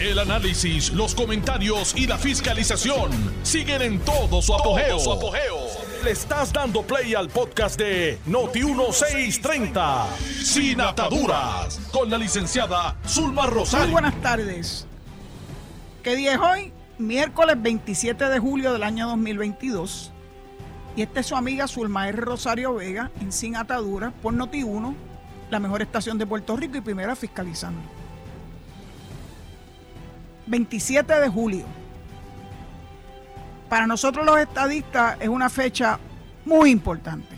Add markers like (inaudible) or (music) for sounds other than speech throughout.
El análisis, los comentarios y la fiscalización siguen en todo su apogeo. Le estás dando play al podcast de Noti1630, Sin Ataduras, con la licenciada Zulma Rosario. Muy buenas tardes. ¿Qué día es hoy? Miércoles 27 de julio del año 2022. Y esta es su amiga Zulma R. Rosario Vega en Sin Ataduras por Noti1, la mejor estación de Puerto Rico y primera fiscalizando. 27 de julio. Para nosotros los estadistas es una fecha muy importante,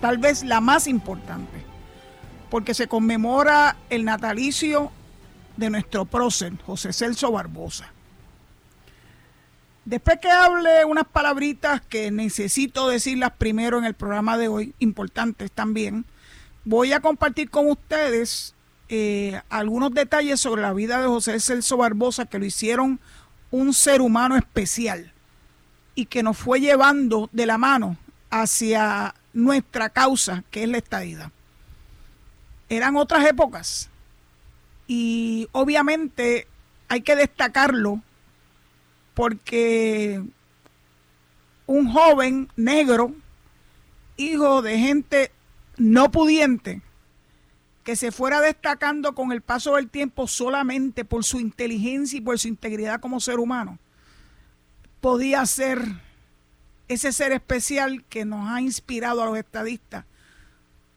tal vez la más importante, porque se conmemora el natalicio de nuestro prócer, José Celso Barbosa. Después que hable unas palabritas que necesito decirlas primero en el programa de hoy, importantes también, voy a compartir con ustedes eh, algunos detalles sobre la vida de José Celso Barbosa que lo hicieron un ser humano especial y que nos fue llevando de la mano hacia nuestra causa, que es la estadía. Eran otras épocas y obviamente hay que destacarlo porque un joven negro, hijo de gente no pudiente, que se fuera destacando con el paso del tiempo solamente por su inteligencia y por su integridad como ser humano, podía ser ese ser especial que nos ha inspirado a los estadistas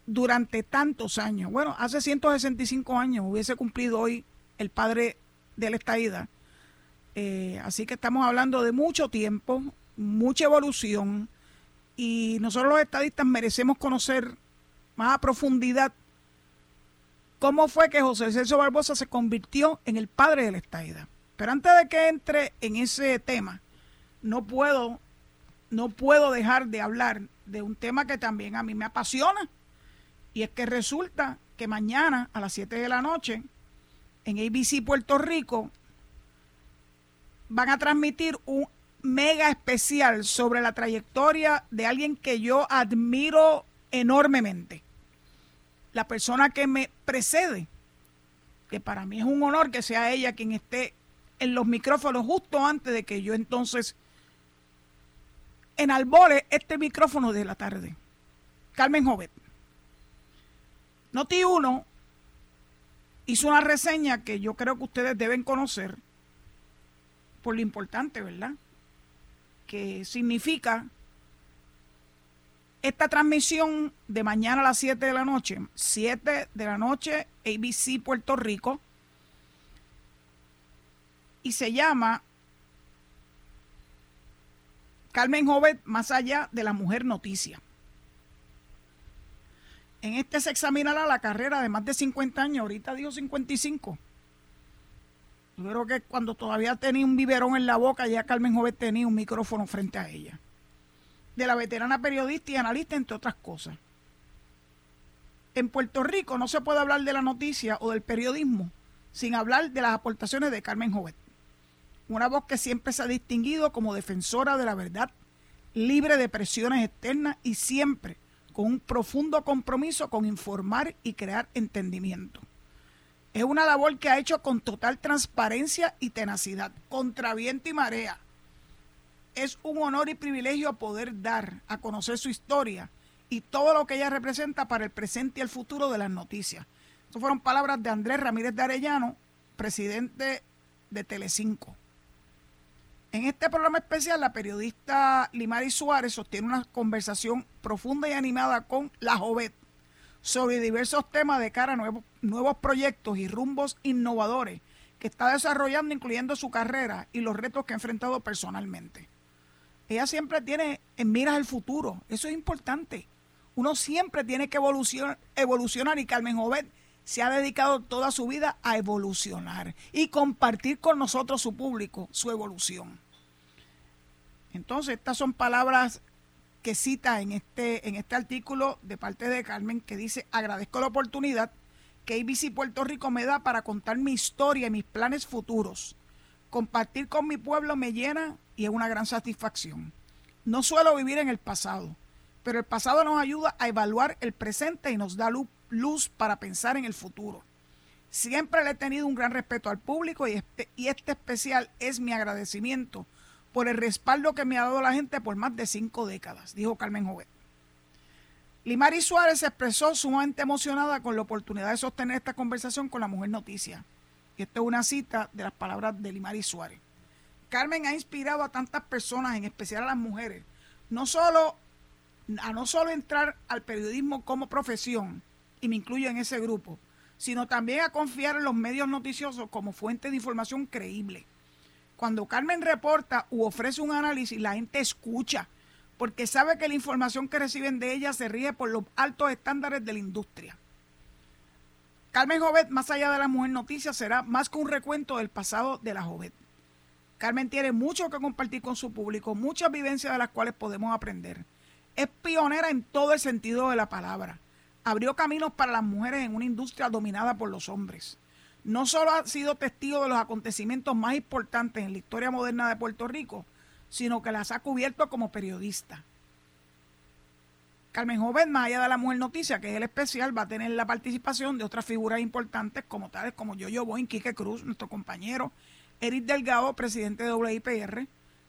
durante tantos años. Bueno, hace 165 años hubiese cumplido hoy el padre de la estadidad. Eh, así que estamos hablando de mucho tiempo, mucha evolución, y nosotros los estadistas merecemos conocer más a profundidad cómo fue que José Celso Barbosa se convirtió en el padre de la estadidad. Pero antes de que entre en ese tema, no puedo, no puedo dejar de hablar de un tema que también a mí me apasiona. Y es que resulta que mañana a las 7 de la noche en ABC Puerto Rico van a transmitir un mega especial sobre la trayectoria de alguien que yo admiro enormemente. La persona que me precede, que para mí es un honor que sea ella quien esté en los micrófonos justo antes de que yo entonces enalbore este micrófono de la tarde. Carmen Jovet. Noti 1 hizo una reseña que yo creo que ustedes deben conocer por lo importante, ¿verdad? Que significa esta transmisión de mañana a las 7 de la noche, 7 de la noche, ABC Puerto Rico, y se llama Carmen Jovet, más allá de la mujer noticia. En este se examinará la carrera de más de 50 años, ahorita dijo 55. Yo creo que cuando todavía tenía un biberón en la boca, ya Carmen Jovet tenía un micrófono frente a ella. De la veterana periodista y analista, entre otras cosas. En Puerto Rico no se puede hablar de la noticia o del periodismo sin hablar de las aportaciones de Carmen Jovet una voz que siempre se ha distinguido como defensora de la verdad, libre de presiones externas y siempre con un profundo compromiso con informar y crear entendimiento. Es una labor que ha hecho con total transparencia y tenacidad, contra viento y marea. Es un honor y privilegio poder dar a conocer su historia y todo lo que ella representa para el presente y el futuro de las noticias. Estas fueron palabras de Andrés Ramírez de Arellano, presidente de Telecinco. En este programa especial, la periodista Limari Suárez sostiene una conversación profunda y animada con la Jovet sobre diversos temas de cara a nuevos, nuevos proyectos y rumbos innovadores que está desarrollando, incluyendo su carrera y los retos que ha enfrentado personalmente. Ella siempre tiene en miras el futuro, eso es importante. Uno siempre tiene que evolucionar, evolucionar y Carmen Jovet se ha dedicado toda su vida a evolucionar y compartir con nosotros, su público, su evolución. Entonces, estas son palabras que cita en este, en este artículo de parte de Carmen que dice, agradezco la oportunidad que ABC Puerto Rico me da para contar mi historia y mis planes futuros. Compartir con mi pueblo me llena y es una gran satisfacción. No suelo vivir en el pasado, pero el pasado nos ayuda a evaluar el presente y nos da luz, para pensar en el futuro. Siempre le he tenido un gran respeto al público y este, y este especial es mi agradecimiento por el respaldo que me ha dado la gente por más de cinco décadas, dijo Carmen Jovet. Limari Suárez se expresó sumamente emocionada con la oportunidad de sostener esta conversación con la Mujer Noticia. Y esto es una cita de las palabras de Limari Suárez. Carmen ha inspirado a tantas personas, en especial a las mujeres, no solo a no solo entrar al periodismo como profesión, y me incluyo en ese grupo, sino también a confiar en los medios noticiosos como fuente de información creíble. Cuando Carmen reporta u ofrece un análisis, la gente escucha porque sabe que la información que reciben de ella se rige por los altos estándares de la industria. Carmen Jovet, más allá de la mujer noticia, será más que un recuento del pasado de la Jovet. Carmen tiene mucho que compartir con su público, muchas vivencias de las cuales podemos aprender. Es pionera en todo el sentido de la palabra. Abrió caminos para las mujeres en una industria dominada por los hombres. No solo ha sido testigo de los acontecimientos más importantes en la historia moderna de Puerto Rico, sino que las ha cubierto como periodista. Carmen Joven, más allá de la Mujer Noticia, que es el especial, va a tener la participación de otras figuras importantes como tales como Yoyo Boy, Quique Cruz, nuestro compañero, Eric Delgado, presidente de WIPR,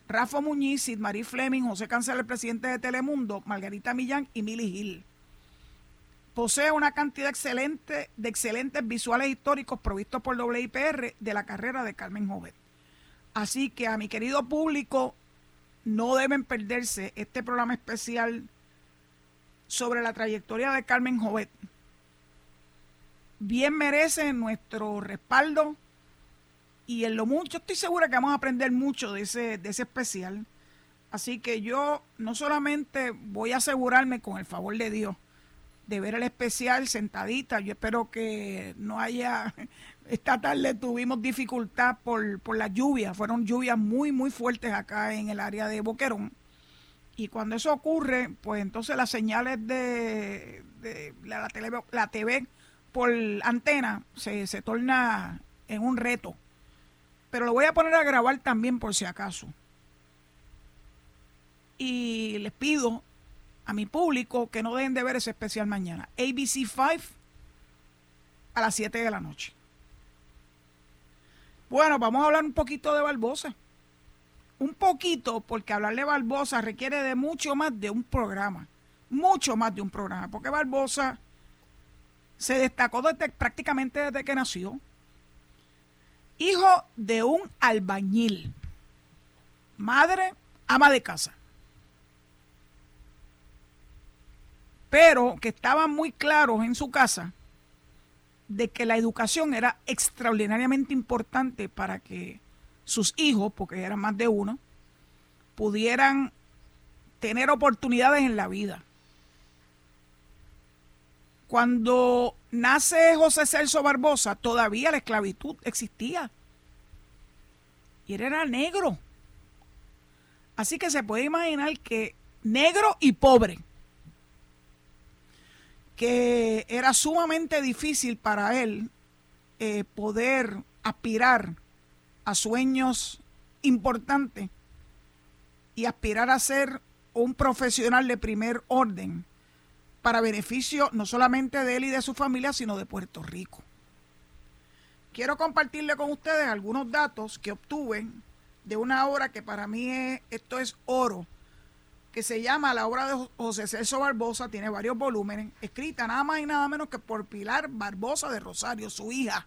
Rafa Muñiz, Sid Marie Fleming, José Cancel, el presidente de Telemundo, Margarita Millán y Milly Gil. Posee una cantidad excelente de excelentes visuales históricos provistos por WIPR de la carrera de Carmen Joven. Así que a mi querido público no deben perderse este programa especial sobre la trayectoria de Carmen Jovet. Bien merece nuestro respaldo y en lo mucho estoy segura que vamos a aprender mucho de ese, de ese especial. Así que yo no solamente voy a asegurarme con el favor de Dios de ver el especial sentadita, yo espero que no haya (laughs) esta tarde tuvimos dificultad por, por la lluvia, fueron lluvias muy, muy fuertes acá en el área de Boquerón. Y cuando eso ocurre, pues entonces las señales de, la, tele, la TV por antena se, se torna en un reto. Pero lo voy a poner a grabar también por si acaso. Y les pido a mi público que no dejen de ver ese especial mañana. ABC 5 a las 7 de la noche. Bueno, vamos a hablar un poquito de Barbosa. Un poquito, porque hablar de Barbosa requiere de mucho más de un programa. Mucho más de un programa. Porque Barbosa se destacó desde, prácticamente desde que nació. Hijo de un albañil. Madre, ama de casa. Pero que estaban muy claros en su casa de que la educación era extraordinariamente importante para que sus hijos, porque eran más de uno, pudieran tener oportunidades en la vida. Cuando nace José Celso Barbosa, todavía la esclavitud existía. Y él era negro. Así que se puede imaginar que negro y pobre que era sumamente difícil para él eh, poder aspirar a sueños importantes y aspirar a ser un profesional de primer orden para beneficio no solamente de él y de su familia, sino de Puerto Rico. Quiero compartirle con ustedes algunos datos que obtuve de una obra que para mí es, esto es oro que se llama La obra de José Celso Barbosa, tiene varios volúmenes, escrita nada más y nada menos que por Pilar Barbosa de Rosario, su hija,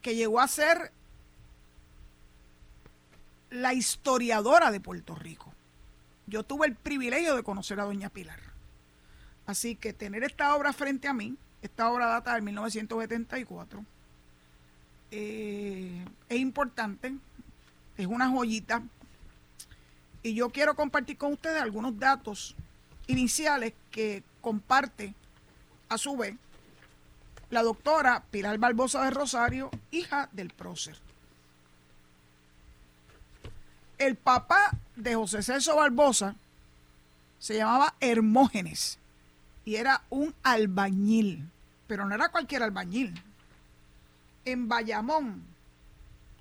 que llegó a ser la historiadora de Puerto Rico. Yo tuve el privilegio de conocer a doña Pilar. Así que tener esta obra frente a mí, esta obra data del 1974, eh, es importante, es una joyita y yo quiero compartir con ustedes algunos datos iniciales que comparte a su vez la doctora Pilar Barbosa de Rosario, hija del prócer. El papá de José Celso Barbosa se llamaba Hermógenes y era un albañil, pero no era cualquier albañil. En Bayamón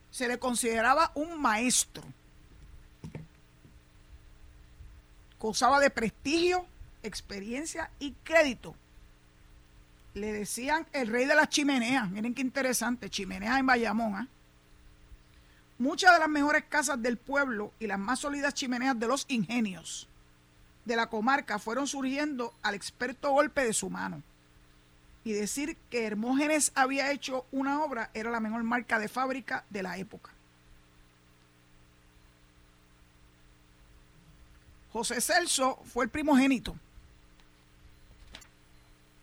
se le consideraba un maestro gozaba de prestigio, experiencia y crédito. le decían el rey de las chimeneas. Miren qué interesante, chimeneas en Bayamón. ¿ah? Muchas de las mejores casas del pueblo y las más sólidas chimeneas de los ingenios de la comarca fueron surgiendo al experto golpe de su mano. Y decir que Hermógenes había hecho una obra era la mejor marca de fábrica de la época. José Celso fue el primogénito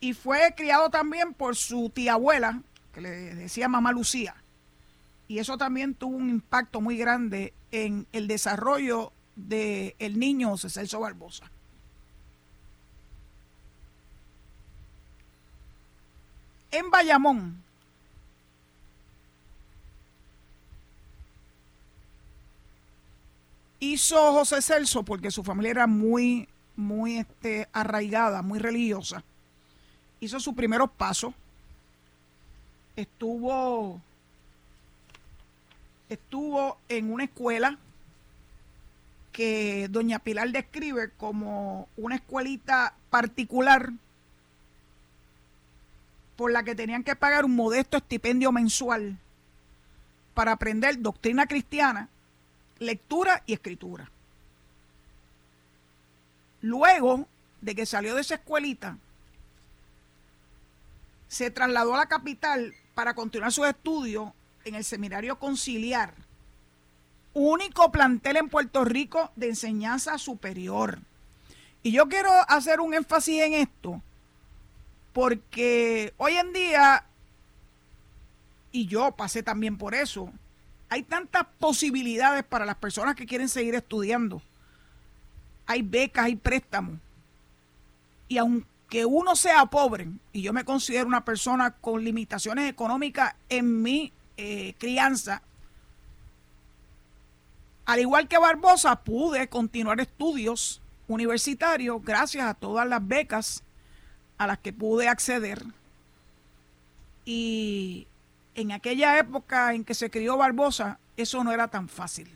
y fue criado también por su tía abuela, que le decía mamá Lucía. Y eso también tuvo un impacto muy grande en el desarrollo del el niño José Celso Barbosa. En Bayamón, hizo José Celso, porque su familia era muy, muy este, arraigada, muy religiosa, hizo sus primeros pasos, estuvo, estuvo en una escuela que doña Pilar describe como una escuelita particular por la que tenían que pagar un modesto estipendio mensual para aprender doctrina cristiana, lectura y escritura. Luego de que salió de esa escuelita, se trasladó a la capital para continuar sus estudios en el Seminario Conciliar, único plantel en Puerto Rico de enseñanza superior. Y yo quiero hacer un énfasis en esto, porque hoy en día, y yo pasé también por eso, hay tantas posibilidades para las personas que quieren seguir estudiando. Hay becas, hay préstamos. Y aunque uno sea pobre, y yo me considero una persona con limitaciones económicas en mi eh, crianza, al igual que Barbosa, pude continuar estudios universitarios gracias a todas las becas a las que pude acceder. Y en aquella época en que se crió Barbosa, eso no era tan fácil.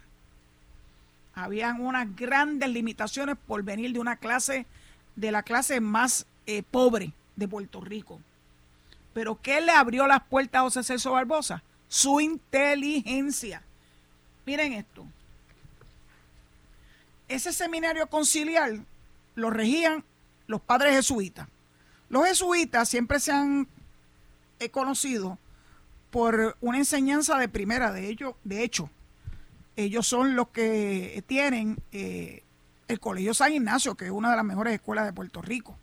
Habían unas grandes limitaciones por venir de una clase, de la clase más eh, pobre de Puerto Rico. Pero ¿qué le abrió las puertas a José Celso Barbosa? Su inteligencia. Miren esto. Ese seminario conciliar lo regían los padres jesuitas. Los jesuitas siempre se han conocido por una enseñanza de primera de ellos, de hecho, ellos son los que tienen eh, el Colegio San Ignacio, que es una de las mejores escuelas de Puerto Rico.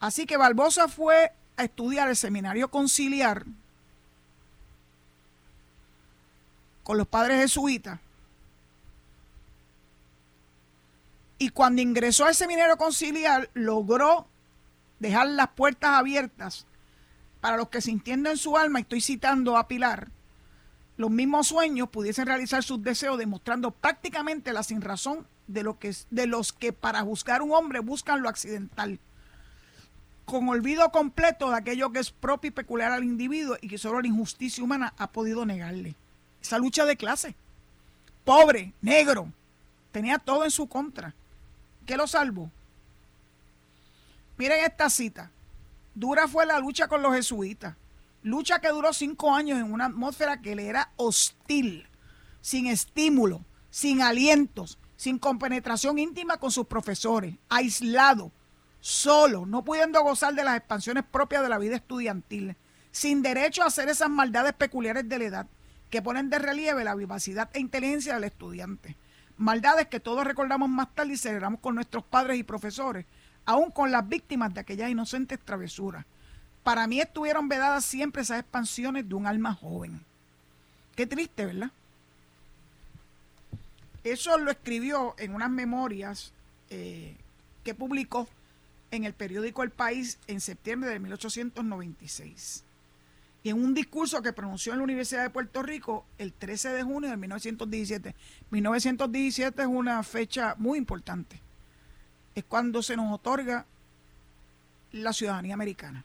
Así que Barbosa fue a estudiar el seminario conciliar con los padres jesuitas. Y cuando ingresó al seminario conciliar, logró dejar las puertas abiertas para los que sintiendo en su alma, estoy citando a Pilar, los mismos sueños pudiesen realizar sus deseos, demostrando prácticamente la sinrazón de, lo que, de los que para juzgar un hombre buscan lo accidental, con olvido completo de aquello que es propio y peculiar al individuo y que solo la injusticia humana ha podido negarle. Esa lucha de clase. Pobre, negro, tenía todo en su contra. ¿Qué lo salvó? Miren esta cita. Dura fue la lucha con los jesuitas. Lucha que duró cinco años en una atmósfera que le era hostil, sin estímulo, sin alientos, sin compenetración íntima con sus profesores, aislado, solo, no pudiendo gozar de las expansiones propias de la vida estudiantil, sin derecho a hacer esas maldades peculiares de la edad que ponen de relieve la vivacidad e inteligencia del estudiante. Maldades que todos recordamos más tarde y celebramos con nuestros padres y profesores, aún con las víctimas de aquellas inocentes travesuras. Para mí estuvieron vedadas siempre esas expansiones de un alma joven. Qué triste, ¿verdad? Eso lo escribió en unas memorias eh, que publicó en el periódico El País en septiembre de 1896. Y en un discurso que pronunció en la Universidad de Puerto Rico el 13 de junio de 1917. 1917 es una fecha muy importante es cuando se nos otorga la ciudadanía americana.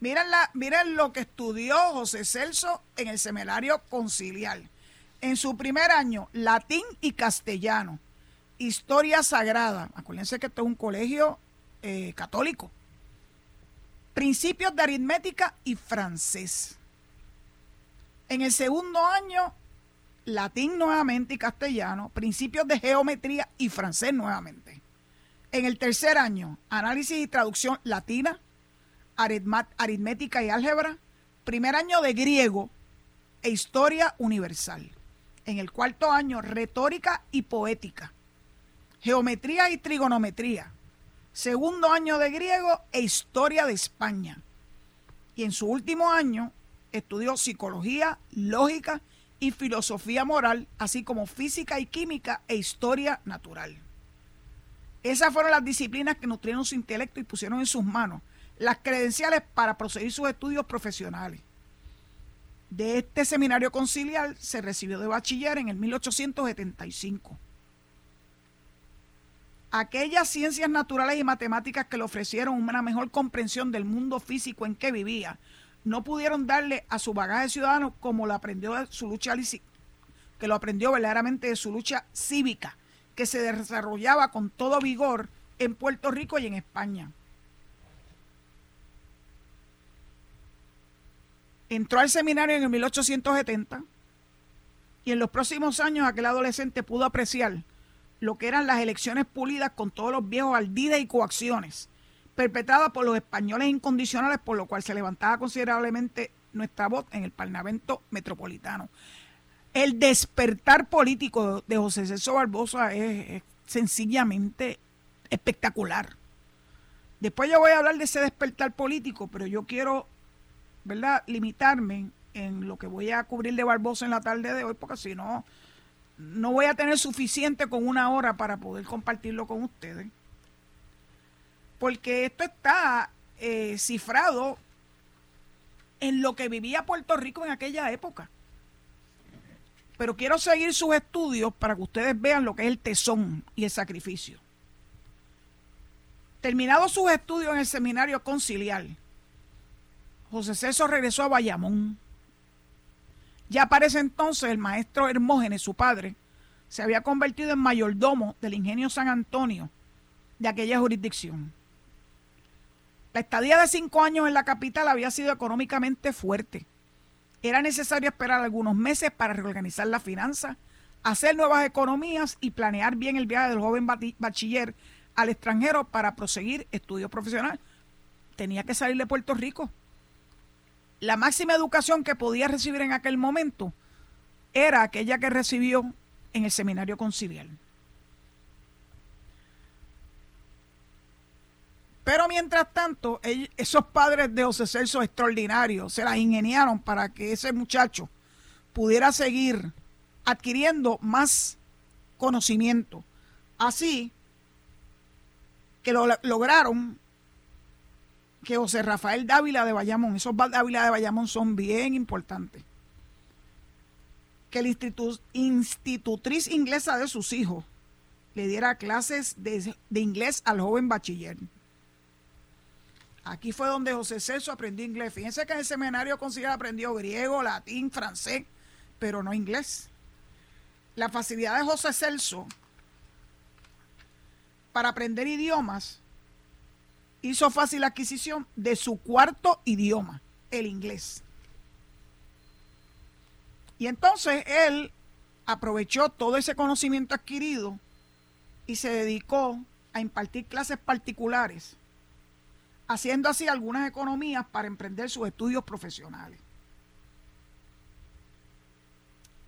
Miren, la, miren lo que estudió José Celso en el seminario conciliar. En su primer año, latín y castellano, historia sagrada. Acuérdense que esto es un colegio eh, católico. Principios de aritmética y francés. En el segundo año, latín nuevamente y castellano, principios de geometría y francés nuevamente. En el tercer año, análisis y traducción latina, aritmética y álgebra, primer año de griego e historia universal. En el cuarto año, retórica y poética, geometría y trigonometría, segundo año de griego e historia de España. Y en su último año, estudió psicología, lógica y filosofía moral, así como física y química e historia natural. Esas fueron las disciplinas que nutrieron su intelecto y pusieron en sus manos las credenciales para proseguir sus estudios profesionales. De este seminario conciliar se recibió de bachiller en el 1875. Aquellas ciencias naturales y matemáticas que le ofrecieron una mejor comprensión del mundo físico en que vivía, no pudieron darle a su bagaje ciudadano como lo aprendió de su lucha que lo aprendió verdaderamente de su lucha cívica, que se desarrollaba con todo vigor en Puerto Rico y en España. Entró al seminario en el 1870 y en los próximos años aquel adolescente pudo apreciar lo que eran las elecciones pulidas con todos los viejos aldides y coacciones perpetrada por los españoles incondicionales, por lo cual se levantaba considerablemente nuestra voz en el Parlamento Metropolitano. El despertar político de José César Barbosa es, sencillamente espectacular. Después yo voy a hablar de ese despertar político, pero yo quiero, ¿verdad?, limitarme en lo que voy a cubrir de Barbosa en la tarde de hoy, porque si no, no voy a tener suficiente con una hora para poder compartirlo con ustedes porque esto está eh, cifrado en lo que vivía Puerto Rico en aquella época. Pero quiero seguir sus estudios para que ustedes vean lo que es el tesón y el sacrificio. Terminados sus estudios en el seminario conciliar, José César regresó a Bayamón. Ya aparece entonces el maestro Hermógenes, su padre, se había convertido en mayordomo del ingenio San Antonio de aquella jurisdicción. La estadía de cinco años en la capital había sido económicamente fuerte. Era necesario esperar algunos meses para reorganizar la finanza, hacer nuevas economías y planear bien el viaje del joven bachiller al extranjero para proseguir estudio profesional. Tenía que salir de Puerto Rico. La máxima educación que podía recibir en aquel momento era aquella que recibió en el seminario conciliar. Pero mientras tanto, esos padres de José Celso extraordinarios se las ingeniaron para que ese muchacho pudiera seguir adquiriendo más conocimiento. Así que lo, lograron que José Rafael Dávila de Bayamón, esos Dávila de Bayamón son bien importantes, que la institutriz inglesa de sus hijos le diera clases de inglés al joven bachiller. Aquí fue donde José Celso aprendió inglés. Fíjense que en el seminario conciliar aprendió griego, latín, francés, pero no inglés. La facilidad de José Celso para aprender idiomas hizo fácil la adquisición de su cuarto idioma, el inglés. Y entonces él aprovechó todo ese conocimiento adquirido y se dedicó a impartir clases particulares haciendo así algunas economías para emprender sus estudios profesionales.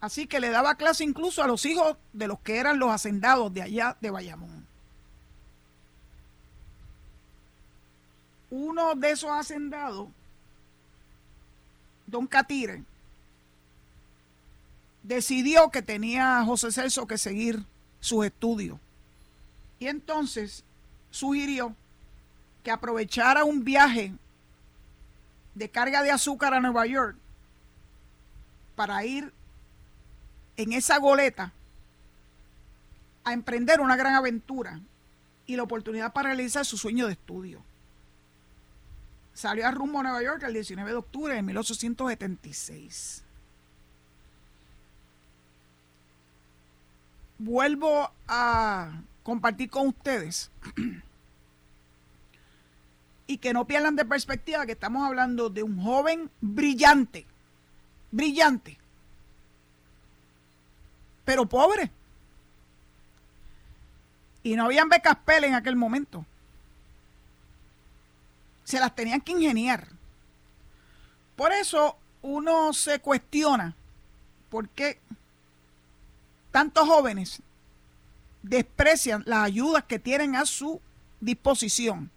Así que le daba clase incluso a los hijos de los que eran los hacendados de allá de Bayamón. Uno de esos hacendados, don Catire, decidió que tenía José Celso que seguir sus estudios. Y entonces sugirió que aprovechara un viaje de carga de azúcar a Nueva York para ir en esa goleta a emprender una gran aventura y la oportunidad para realizar su sueño de estudio. Salió a rumbo a Nueva York el 19 de octubre de 1876. Vuelvo a compartir con ustedes y que no pierdan de perspectiva que estamos hablando de un joven brillante, brillante, pero pobre. Y no habían becas PEL en aquel momento. Se las tenían que ingeniar. Por eso uno se cuestiona por qué tantos jóvenes desprecian las ayudas que tienen a su disposición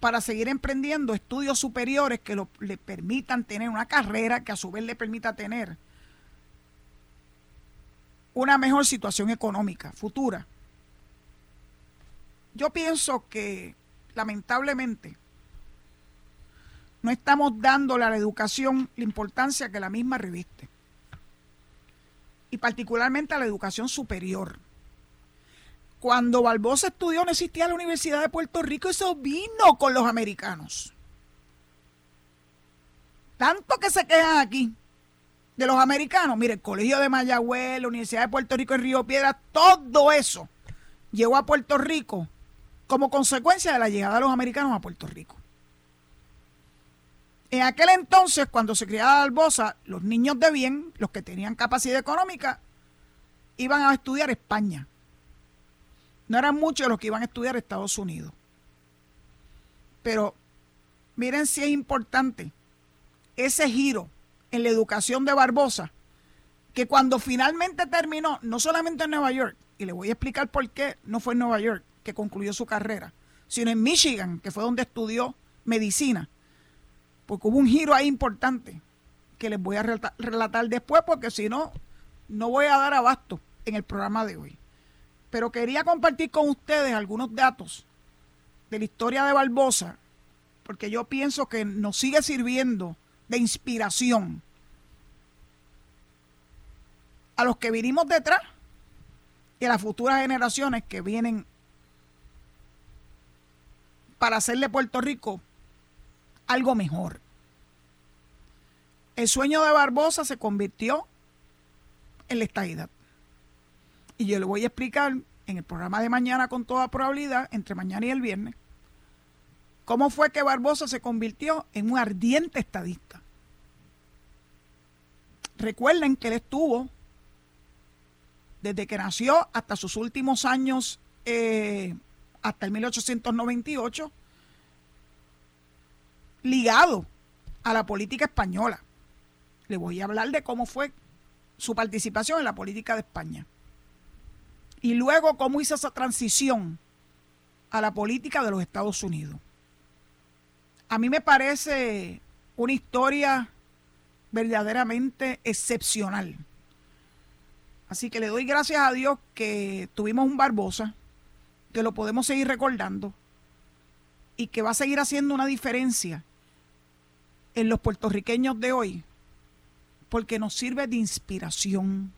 para seguir emprendiendo estudios superiores que le permitan tener una carrera que a su vez le permita tener una mejor situación económica futura. Yo pienso que lamentablemente no estamos dándole a la educación la importancia que la misma reviste. Y particularmente a la educación superior. Cuando Barbosa estudió no existía la Universidad de Puerto Rico, eso vino con los americanos. Tanto que se quejan aquí de los americanos. Mire, el Colegio de Mayagüez, la Universidad de Puerto Rico en Río Piedra, todo eso llegó a Puerto Rico como consecuencia de la llegada de los americanos a Puerto Rico. En aquel entonces, cuando se criaba Barbosa, los niños de bien, los que tenían capacidad económica, iban a estudiar España. No eran muchos los que iban a estudiar Estados Unidos. Pero miren si es importante ese giro en la educación de Barbosa, que cuando finalmente terminó, no solamente en Nueva York, y le voy a explicar por qué no fue en Nueva York que concluyó su carrera, sino en Michigan, que fue donde estudió medicina porque hubo un giro ahí importante que les voy a relatar después, porque si no, no voy a dar abasto en el programa de hoy. Pero quería compartir con ustedes algunos datos de la historia de Barbosa, porque yo pienso que nos sigue sirviendo de inspiración a los que vinimos detrás y a las futuras generaciones que vienen para hacerle Puerto Rico algo mejor. El sueño de Barbosa se convirtió en la estadidad. Y yo le voy a explicar en el programa de mañana con toda probabilidad, entre mañana y el viernes, cómo fue que Barbosa se convirtió en un ardiente estadista. Recuerden que él estuvo desde que nació hasta sus últimos años, eh, hasta el 1898, ligado a la política española. Le voy a hablar de cómo fue su participación en la política de España. Y luego cómo hizo esa transición a la política de los Estados Unidos. A mí me parece una historia verdaderamente excepcional. Así que le doy gracias a Dios que tuvimos un Barbosa, que lo podemos seguir recordando y que va a seguir haciendo una diferencia en los puertorriqueños de hoy porque nos sirve de inspiración.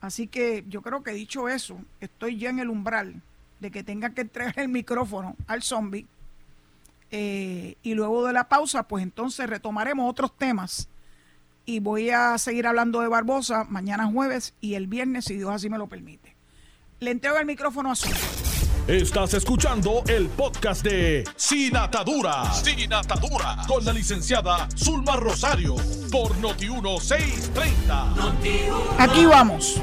Así que yo creo que dicho eso, estoy ya en el umbral de que tenga que entregar el micrófono al zombie. Eh, y luego de la pausa, pues entonces retomaremos otros temas. Y voy a seguir hablando de Barbosa mañana jueves y el viernes, si Dios así me lo permite. Le entrego el micrófono a Zombie. Estás escuchando el podcast de Sin Atadura. Sin Atadura. Con la licenciada Zulma Rosario. Por Noti1630. Aquí vamos.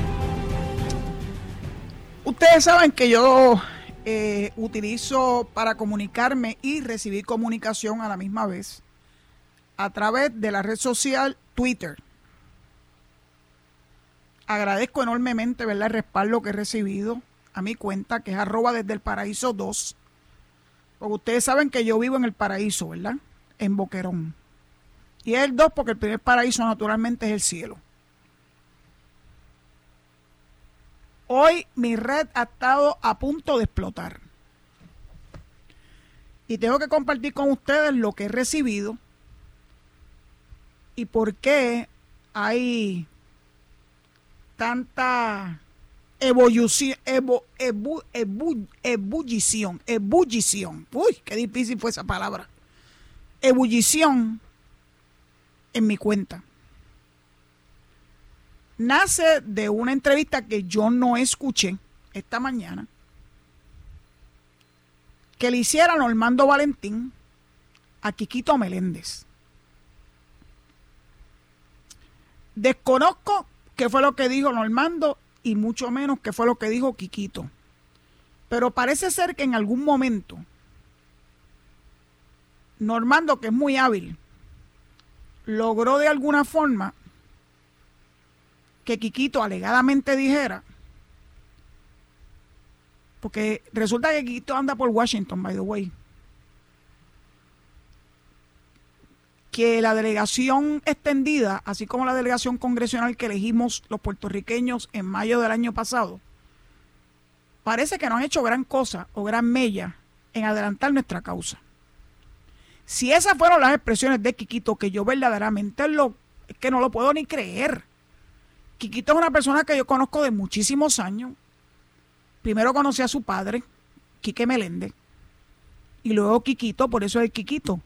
Ustedes saben que yo eh, utilizo para comunicarme y recibir comunicación a la misma vez a través de la red social Twitter. Agradezco enormemente ver el respaldo que he recibido a mi cuenta, que es arroba desde el paraíso 2. Porque ustedes saben que yo vivo en el paraíso, ¿verdad? En Boquerón. Y es el 2 porque el primer paraíso naturalmente es el cielo. Hoy mi red ha estado a punto de explotar. Y tengo que compartir con ustedes lo que he recibido y por qué hay tanta ebullición, ebullición, ebullición. Uy, qué difícil fue esa palabra. Ebullición en mi cuenta. Nace de una entrevista que yo no escuché esta mañana que le hiciera Normando Valentín a Quiquito Meléndez. Desconozco qué fue lo que dijo Normando y mucho menos qué fue lo que dijo Quiquito. Pero parece ser que en algún momento Normando, que es muy hábil, logró de alguna forma que Quiquito alegadamente dijera, porque resulta que Quiquito anda por Washington, by the way, que la delegación extendida, así como la delegación congresional que elegimos los puertorriqueños en mayo del año pasado, parece que no han hecho gran cosa o gran mella en adelantar nuestra causa. Si esas fueron las expresiones de Quiquito, que yo verdaderamente lo, que no lo puedo ni creer. Quiquito es una persona que yo conozco de muchísimos años. Primero conocí a su padre, Quique Meléndez, y luego Quiquito, por eso es Quiquito,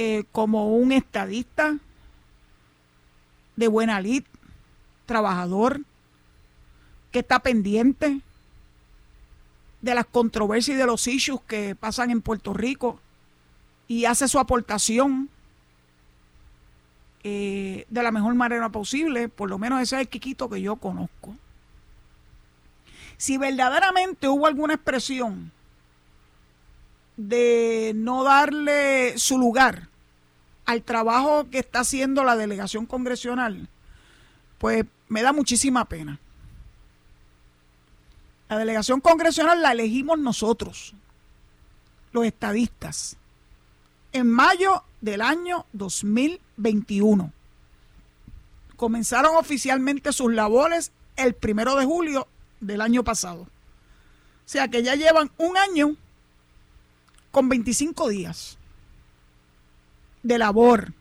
eh, como un estadista de buena lid, trabajador, que está pendiente de las controversias y de los issues que pasan en Puerto Rico y hace su aportación eh, de la mejor manera posible, por lo menos ese es el Quiquito que yo conozco. Si verdaderamente hubo alguna expresión de no darle su lugar al trabajo que está haciendo la delegación congresional, pues me da muchísima pena. La delegación congresional la elegimos nosotros, los estadistas en mayo del año 2021. Comenzaron oficialmente sus labores el primero de julio del año pasado. O sea que ya llevan un año con 25 días de labor.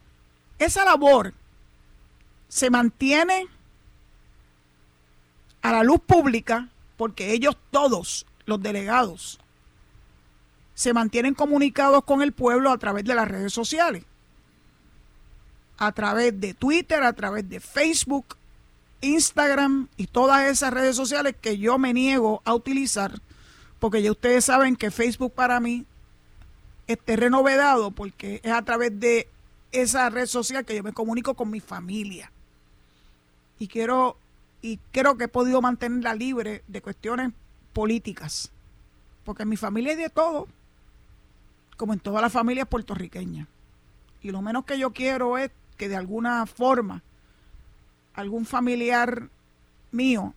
Esa labor se mantiene a la luz pública porque ellos todos, los delegados, se mantienen comunicados con el pueblo a través de las redes sociales, a través de Twitter, a través de Facebook, Instagram y todas esas redes sociales que yo me niego a utilizar, porque ya ustedes saben que Facebook para mí es terreno vedado porque es a través de esa red social que yo me comunico con mi familia. Y quiero y creo que he podido mantenerla libre de cuestiones políticas, porque mi familia es de todo como en todas las familias puertorriqueñas. Y lo menos que yo quiero es que de alguna forma algún familiar mío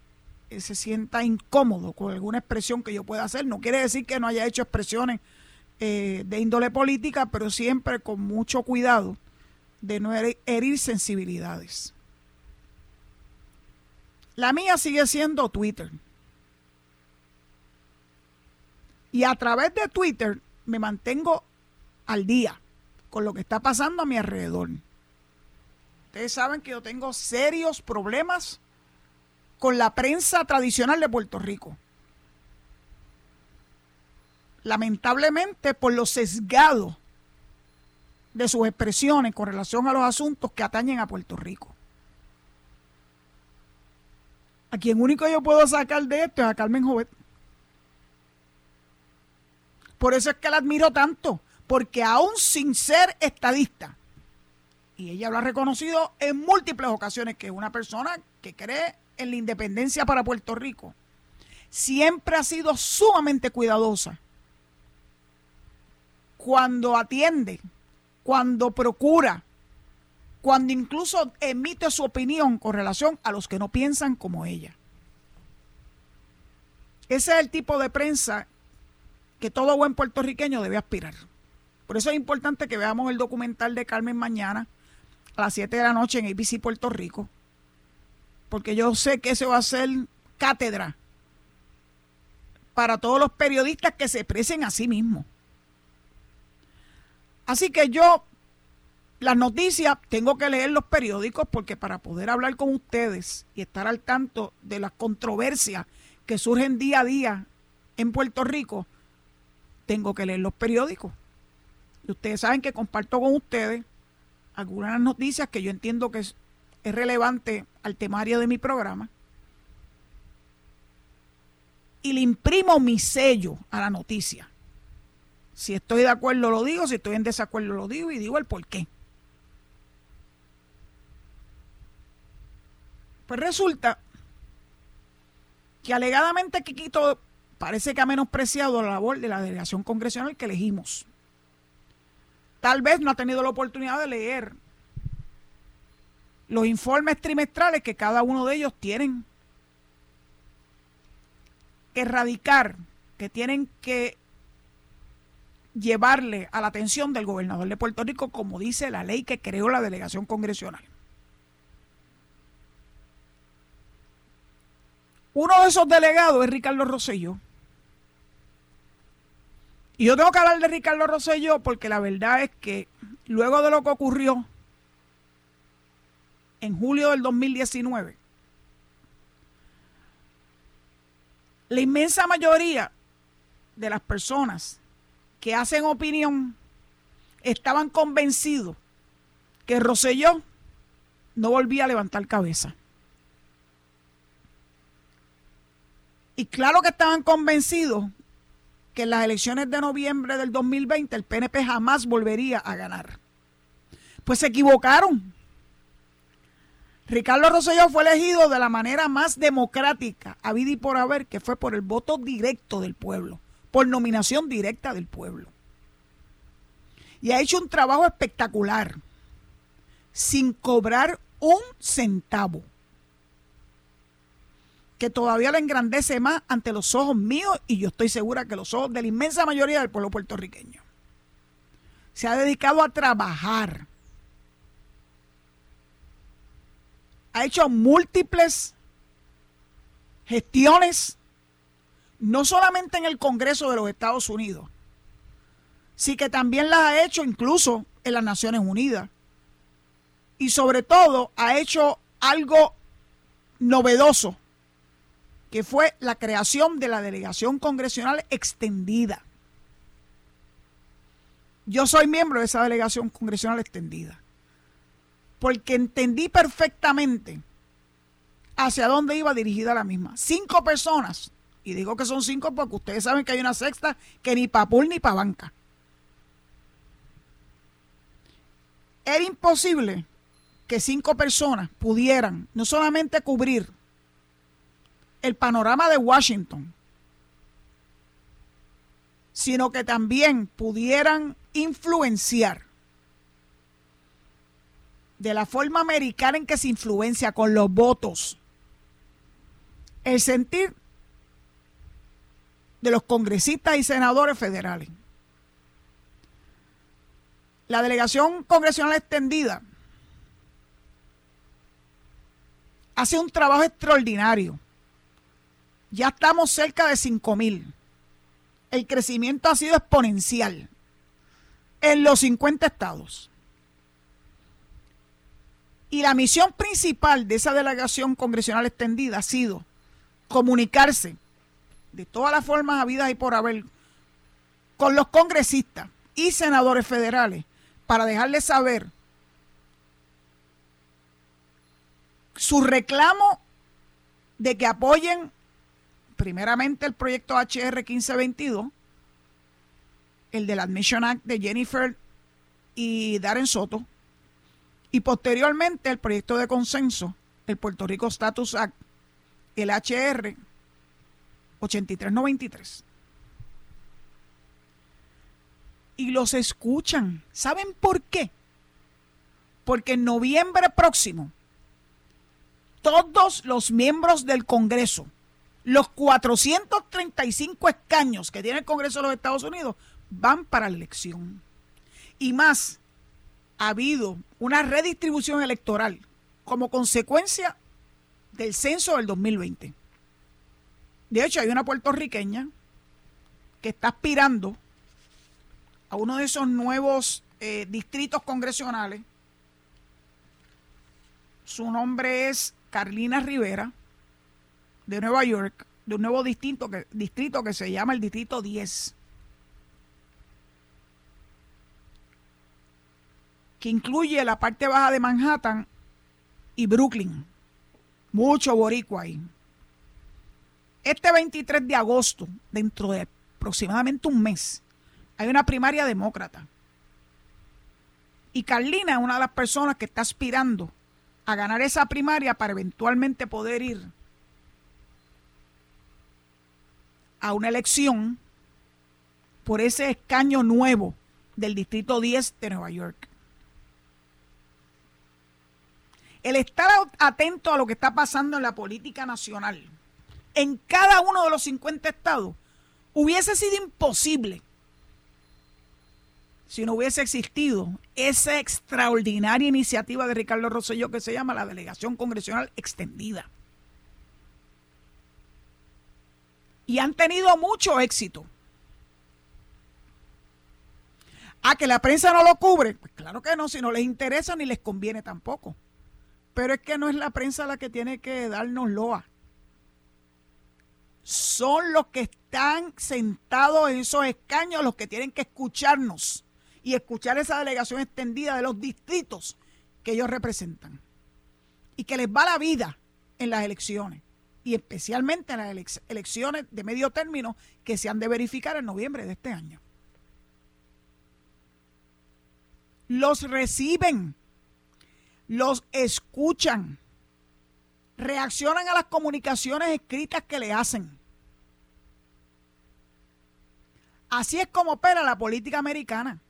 eh, se sienta incómodo con alguna expresión que yo pueda hacer. No quiere decir que no haya hecho expresiones eh, de índole política, pero siempre con mucho cuidado de no herir sensibilidades. La mía sigue siendo Twitter. Y a través de Twitter me mantengo al día con lo que está pasando a mi alrededor. Ustedes saben que yo tengo serios problemas con la prensa tradicional de Puerto Rico. Lamentablemente por lo sesgado de sus expresiones con relación a los asuntos que atañen a Puerto Rico. A quien único yo puedo sacar de esto es a Carmen Jovet. Por eso es que la admiro tanto, porque aún sin ser estadista, y ella lo ha reconocido en múltiples ocasiones, que es una persona que cree en la independencia para Puerto Rico, siempre ha sido sumamente cuidadosa cuando atiende, cuando procura, cuando incluso emite su opinión con relación a los que no piensan como ella. Ese es el tipo de prensa que todo buen puertorriqueño debe aspirar. Por eso es importante que veamos el documental de Carmen mañana a las 7 de la noche en ABC Puerto Rico, porque yo sé que eso va a ser cátedra para todos los periodistas que se expresen a sí mismos. Así que yo, las noticias, tengo que leer los periódicos porque para poder hablar con ustedes y estar al tanto de las controversias que surgen día a día en Puerto Rico, tengo que leer los periódicos. Y ustedes saben que comparto con ustedes algunas noticias que yo entiendo que es, relevante al temario de mi programa. y le imprimo mi sello a la noticia. Si estoy de acuerdo lo digo, si estoy en desacuerdo lo digo y digo el por qué. Pues resulta que alegadamente Quiquito parece que ha menospreciado la labor de la delegación congresional que elegimos. Tal vez no ha tenido la oportunidad de leer los informes trimestrales que cada uno de ellos tienen que erradicar, que tienen que llevarle a la atención del gobernador de Puerto Rico, como dice la ley que creó la delegación congresional. Uno de esos delegados es Ricardo Rosselló. Y yo tengo que hablar de Ricardo Rosselló porque la verdad es que luego de lo que ocurrió en julio del 2019, la inmensa mayoría de las personas que hacen opinión estaban convencidos que Rosselló no volvía a levantar cabeza. Y claro que estaban convencidos que en las elecciones de noviembre del 2020 el PNP jamás volvería a ganar. Pues se equivocaron. Ricardo Rosselló fue elegido de la manera más democrática, a vida y por haber, que fue por el voto directo del pueblo, por nominación directa del pueblo. Y ha hecho un trabajo espectacular, sin cobrar un centavo, que todavía le engrandece más ante los ojos míos y yo estoy segura que los ojos de la inmensa mayoría del pueblo puertorriqueño. Se ha dedicado a trabajar ha hecho múltiples gestiones, no solamente en el Congreso de los Estados Unidos, sí que también las ha hecho incluso en las Naciones Unidas. Y sobre todo ha hecho algo novedoso, que fue la creación de la delegación congresional extendida. Yo soy miembro de esa delegación congresional extendida porque entendí perfectamente hacia dónde iba dirigida la misma. Cinco personas, y digo que son cinco porque ustedes saben que hay una sexta que ni para ni para banca. Era imposible que cinco personas pudieran no solamente cubrir el panorama de Washington, sino que también pudieran influenciar de la forma americana en que se influencia con los votos, el sentir de los congresistas y senadores federales. La delegación congresional extendida hace un trabajo extraordinario. Ya estamos cerca de 5 mil. El crecimiento ha sido exponencial en los 50 estados. Y la misión principal de esa delegación congresional extendida ha sido comunicarse de todas las formas habidas y por haber con los congresistas y senadores federales para dejarles saber su reclamo de que apoyen primeramente el proyecto HR 1522, el del Admission Act de Jennifer y Darren Soto, y posteriormente el proyecto de consenso, el Puerto Rico Status Act, el HR 8393. Y los escuchan. ¿Saben por qué? Porque en noviembre próximo, todos los miembros del Congreso, los 435 escaños que tiene el Congreso de los Estados Unidos, van para la elección. Y más, ha habido una redistribución electoral como consecuencia del censo del 2020. De hecho, hay una puertorriqueña que está aspirando a uno de esos nuevos eh, distritos congresionales. Su nombre es Carlina Rivera, de Nueva York, de un nuevo distrito que, distrito que se llama el Distrito 10. que incluye la parte baja de Manhattan y Brooklyn. Mucho boricua ahí. Este 23 de agosto, dentro de aproximadamente un mes, hay una primaria demócrata. Y Carlina es una de las personas que está aspirando a ganar esa primaria para eventualmente poder ir a una elección por ese escaño nuevo del Distrito 10 de Nueva York. El estar atento a lo que está pasando en la política nacional en cada uno de los 50 estados hubiese sido imposible si no hubiese existido esa extraordinaria iniciativa de Ricardo Rosselló que se llama la Delegación Congresional Extendida. Y han tenido mucho éxito. ¿A que la prensa no lo cubre? Pues claro que no, si no les interesa ni les conviene tampoco. Pero es que no es la prensa la que tiene que darnos loa. Son los que están sentados en esos escaños los que tienen que escucharnos y escuchar esa delegación extendida de los distritos que ellos representan y que les va la vida en las elecciones y especialmente en las elecciones de medio término que se han de verificar en noviembre de este año. Los reciben, los escuchan, reaccionan a las comunicaciones escritas que le hacen. Así es como opera la política americana.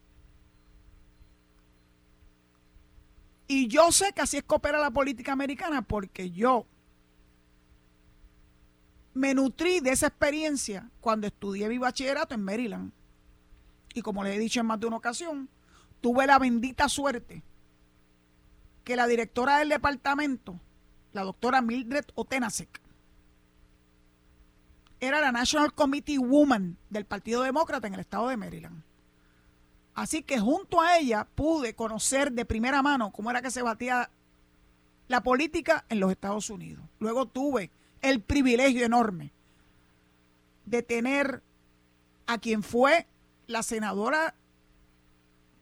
Y yo sé que así es que opera la política americana porque yo me nutrí de esa experiencia cuando estudié mi bachillerato en Maryland. Y como les he dicho en más de una ocasión, tuve la bendita suerte que la directora del departamento, la doctora Mildred Otenasek, era la National Committee Woman del Partido Demócrata en el estado de Maryland. Así que junto a ella pude conocer de primera mano cómo era que se batía la política en los Estados Unidos. Luego tuve el privilegio enorme de tener a quien fue la senadora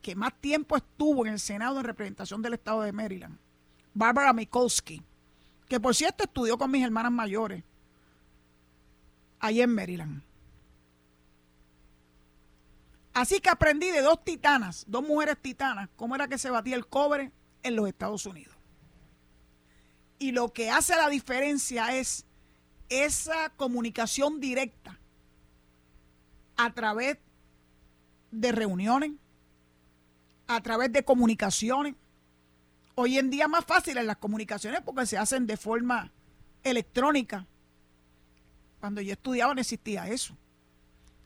que más tiempo estuvo en el Senado en representación del Estado de Maryland, Barbara Mikulski, que por cierto estudió con mis hermanas mayores allí en Maryland. Así que aprendí de dos titanas, dos mujeres titanas, cómo era que se batía el cobre en los Estados Unidos. Y lo que hace la diferencia es esa comunicación directa a través de reuniones, a través de comunicaciones. Hoy en día más fácil en las comunicaciones porque se hacen de forma electrónica. Cuando yo estudiaba no existía eso.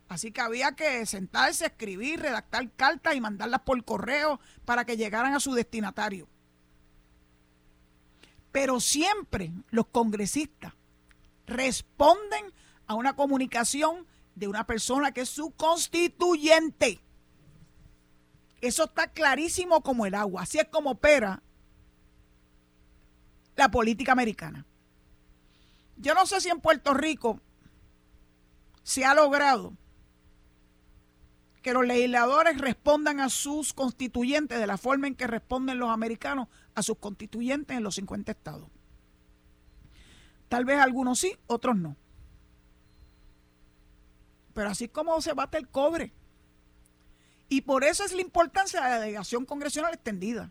Así que había que sentarse, escribir, redactar cartas y mandarlas por correo para que llegaran a su destinatario. Pero siempre los congresistas responden a una comunicación de una persona que es su constituyente. Eso está clarísimo como el agua. Así es como opera la política americana. Yo no sé si en Puerto Rico se ha logrado que los legisladores respondan a sus constituyentes de la forma en que responden los americanos a sus constituyentes en los 50 estados. Tal vez algunos sí, otros no. Pero así es como se bate el cobre. Y por eso es la importancia de la delegación congresional extendida.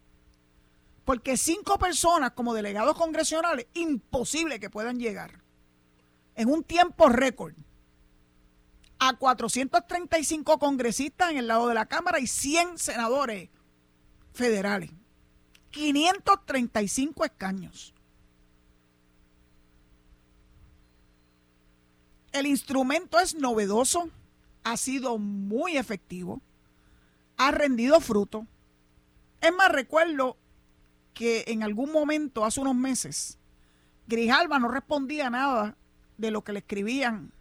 Porque cinco personas como delegados congresionales, imposible que puedan llegar en un tiempo récord a 435 congresistas en el lado de la Cámara y 100 senadores federales. 535 escaños. El instrumento es novedoso, ha sido muy efectivo, ha rendido fruto. Es más, recuerdo que en algún momento, hace unos meses, Grijalba no respondía nada de lo que le escribían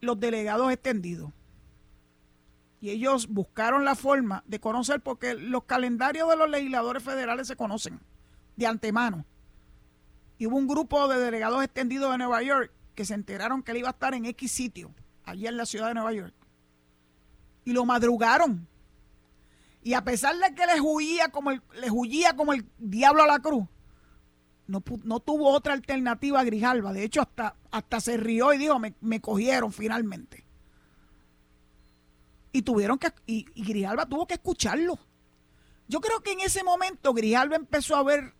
los delegados extendidos. Y ellos buscaron la forma de conocer, porque los calendarios de los legisladores federales se conocen de antemano. Y hubo un grupo de delegados extendidos de Nueva York que se enteraron que él iba a estar en X sitio, allí en la ciudad de Nueva York. Y lo madrugaron. Y a pesar de que les huía como el, como el diablo a la cruz, No, no, tuvo otra alternativa a Grijalva. De hecho, hasta, hasta se rió y dijo, me, me cogieron finalmente. Y tuvieron que, y, y, Grijalva tuvo que escucharlo. Yo creo que en ese momento Grijalva empezó a ver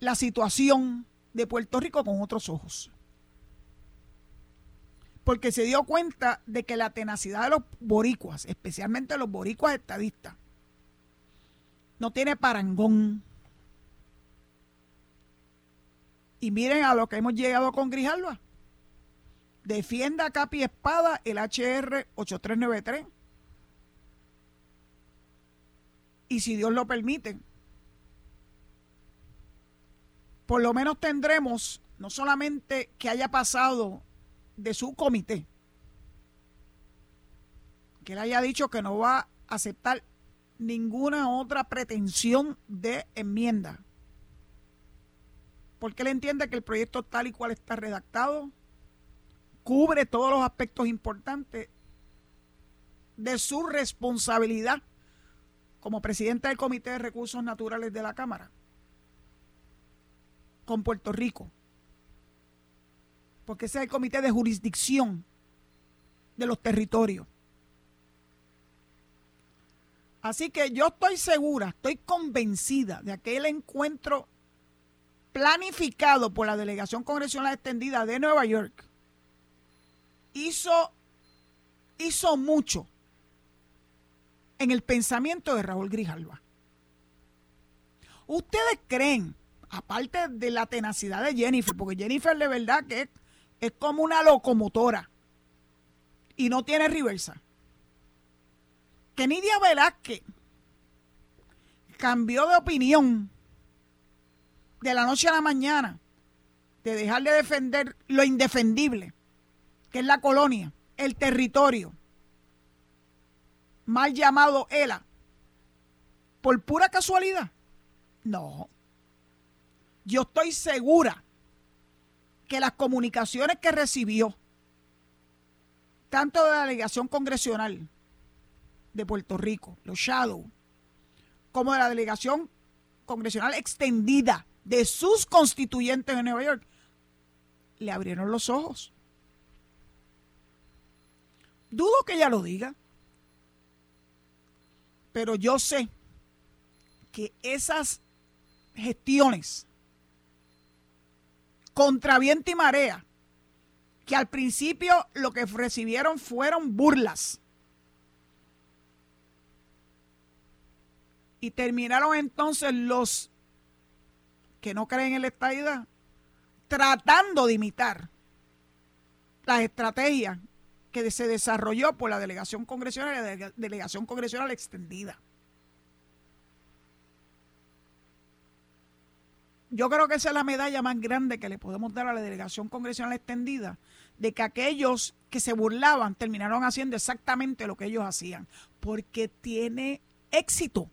la situación de Puerto Rico con otros ojos. Porque se dio cuenta de que la tenacidad de los boricuas, especialmente los boricuas estadistas, no tiene parangón. Y miren a lo que hemos llegado con Grijalva. Defienda capa y espada el HR 8393. Y si Dios lo permite, por lo menos tendremos no solamente que haya pasado de su comité, que él haya dicho que no va a aceptar ninguna otra pretensión de enmienda, porque él entiende que el proyecto tal y cual está redactado cubre todos los aspectos importantes de su responsabilidad como presidente del Comité de Recursos Naturales de la Cámara con Puerto Rico, porque ese es el Comité de Jurisdicción de los territorios. Así que yo estoy segura, estoy convencida de aquel encuentro planificado por la Delegación Congresional Extendida de Nueva York hizo, hizo mucho en el pensamiento de Raúl Grijalva. ¿Ustedes creen, aparte de la tenacidad de Jennifer, porque Jennifer de verdad que es, como una locomotora y no tiene reversa, que Nidia Velázquez cambió de opinión de la noche a la mañana, de dejar de defender lo indefendible, que es la colonia, el territorio, mal llamado ELA, por pura casualidad. No. Yo estoy segura que las comunicaciones que recibió, tanto de la delegación congresional de Puerto Rico, los Shadow, como de la delegación congresional extendida de sus constituyentes en Nueva York, le abrieron los ojos. Dudo que ella lo diga, pero yo sé que esas gestiones contra viento y marea, que al principio lo que recibieron fueron burlas, y terminaron entonces los que no creen en la estadidad tratando de imitar las estrategias que se desarrolló por la delegación congresional y la delegación congresional extendida. Yo creo que esa es la medalla más grande que le podemos dar a la delegación congresional extendida, de que aquellos que se burlaban terminaron haciendo exactamente lo que ellos hacían, porque tiene éxito,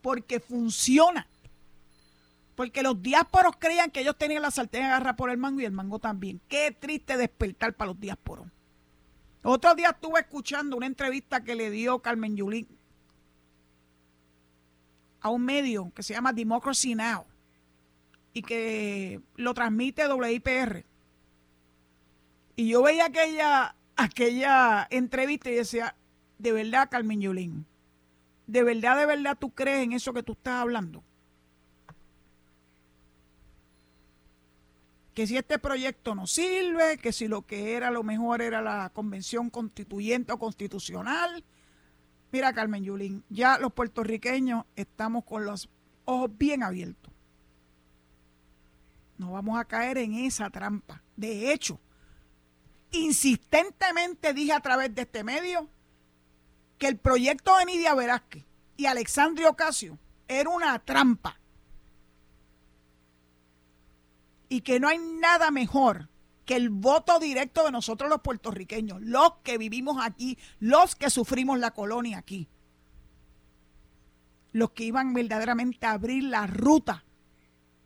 porque funciona. Porque los diásporos creían que ellos tenían la sartén agarrada por el mango y el mango también. Qué triste despertar para los diásporos. Otro día estuve escuchando una entrevista que le dio Carmen Yulín a un medio que se llama Democracy Now! Y que lo transmite WIPR. Y yo veía aquella, aquella entrevista y decía, de verdad, Carmen Yulín, de verdad, de verdad tú crees en eso que tú estás hablando. que si este proyecto no sirve, que si lo que era lo mejor era la convención constituyente o constitucional. Mira, Carmen Yulín, ya los puertorriqueños estamos con los ojos bien abiertos. No vamos a caer en esa trampa. De hecho, insistentemente dije a través de este medio que el proyecto de Nidia Velázquez y Alexandria Ocasio era una trampa y que no hay nada mejor que el voto directo de nosotros los puertorriqueños, los que vivimos aquí, los que sufrimos la colonia aquí, los que iban verdaderamente a abrir la ruta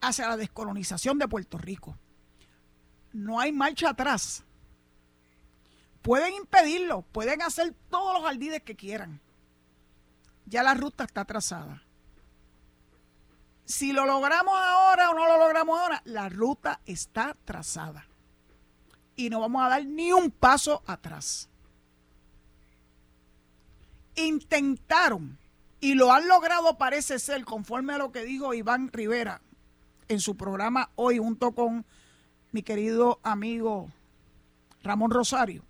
hacia la descolonización de Puerto Rico. No hay marcha atrás. Pueden impedirlo, pueden hacer todos los aldides que quieran. Ya la ruta está trazada. Si lo logramos ahora o no lo logramos, logramos ahora, la ruta está trazada. Y no vamos a dar ni un paso atrás. Intentaron, y lo han logrado parece ser, conforme a lo que dijo Iván Rivera en su programa hoy junto con mi querido amigo Ramón Rosario,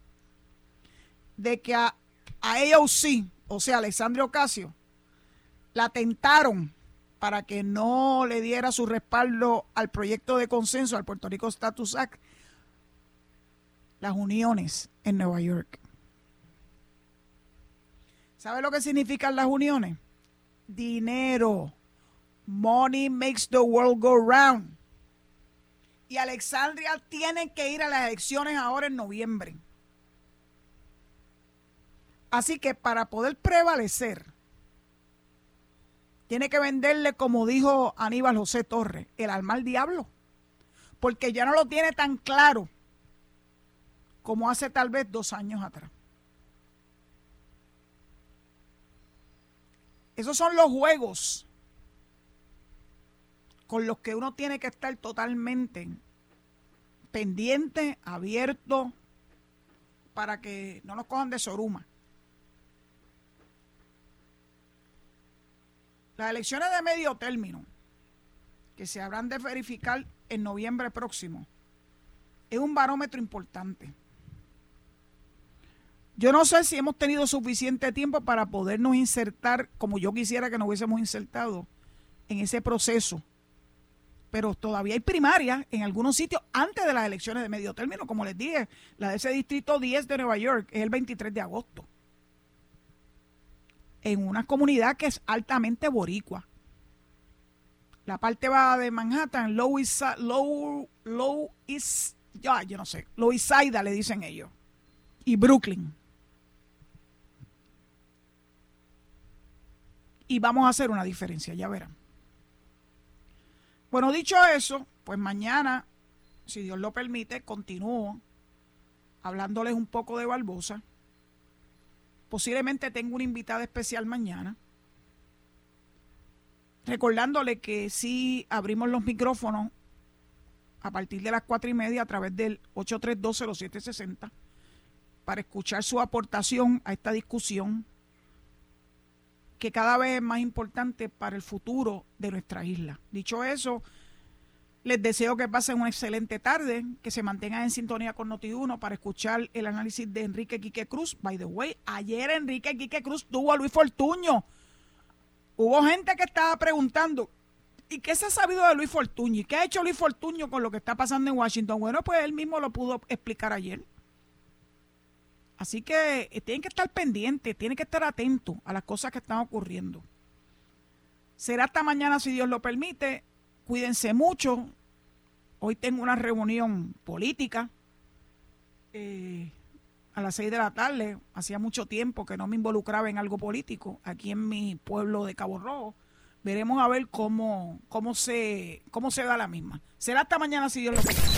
de que a, a AOC, o sea, Alexandria Ocasio, la tentaron para que no le diera su respaldo al proyecto de consenso, al Puerto Rico Status Act, las uniones en Nueva York. ¿Sabe lo que significan las uniones? Dinero. Money makes the world go round. Y Alexandria tiene que ir a las elecciones ahora en noviembre. Así que para poder prevalecer, tiene que venderle, como dijo Aníbal José Torres, el alma al diablo. Porque ya no lo tiene tan claro como hace tal vez dos años atrás. Esos son los juegos con los que uno tiene que estar totalmente pendiente, abierto, para que no nos cojan de soruma. Las elecciones de medio término, que se habrán de verificar en noviembre próximo, es un barómetro importante. Yo no sé si hemos tenido suficiente tiempo para podernos insertar, como yo quisiera que nos hubiésemos insertado, en ese proceso. Pero todavía hay primarias en algunos sitios antes de las elecciones de medio término. Como les dije, la de ese distrito 10 de Nueva York es el 23 de agosto en una comunidad que es altamente boricua. La parte va de Manhattan, Low East, Low, Low East, yo no sé, Low East Side le dicen ellos, y Brooklyn. Y vamos a hacer una diferencia, ya verán. Bueno, dicho eso, pues mañana, si Dios lo permite, continúo hablándoles un poco de Barbosa Posiblemente tengo una invitada especial mañana. Recordándole que si abrimos los micrófonos a partir de las cuatro y media a través del 8320760 para escuchar su aportación a esta discusión que cada vez es más importante para el futuro de nuestra isla. Dicho eso, les deseo que pasen una excelente tarde, que se mantengan en sintonía con Noti1 para escuchar el análisis de Enrique Quique Cruz. By the way, ayer Enrique Quique Cruz tuvo a Luis Fortuño. Hubo gente que estaba preguntando, ¿y qué se ha sabido de Luis Fortuño? ¿Y qué ha hecho Luis Fortuño con lo que está pasando en Washington? Bueno, pues él mismo lo pudo explicar ayer. Así que eh, tienen que estar pendientes, tienen que estar atentos a las cosas que están ocurriendo. Será hasta mañana si Dios lo permite. Cuídense mucho, Hoy tengo una reunión política eh, a las seis de la tarde. Hacía mucho tiempo que no me involucraba en algo político aquí en mi pueblo de Cabo Rojo. Veremos a ver cómo, cómo, se, cómo se da la misma. Será hasta mañana si Dios lo quiere.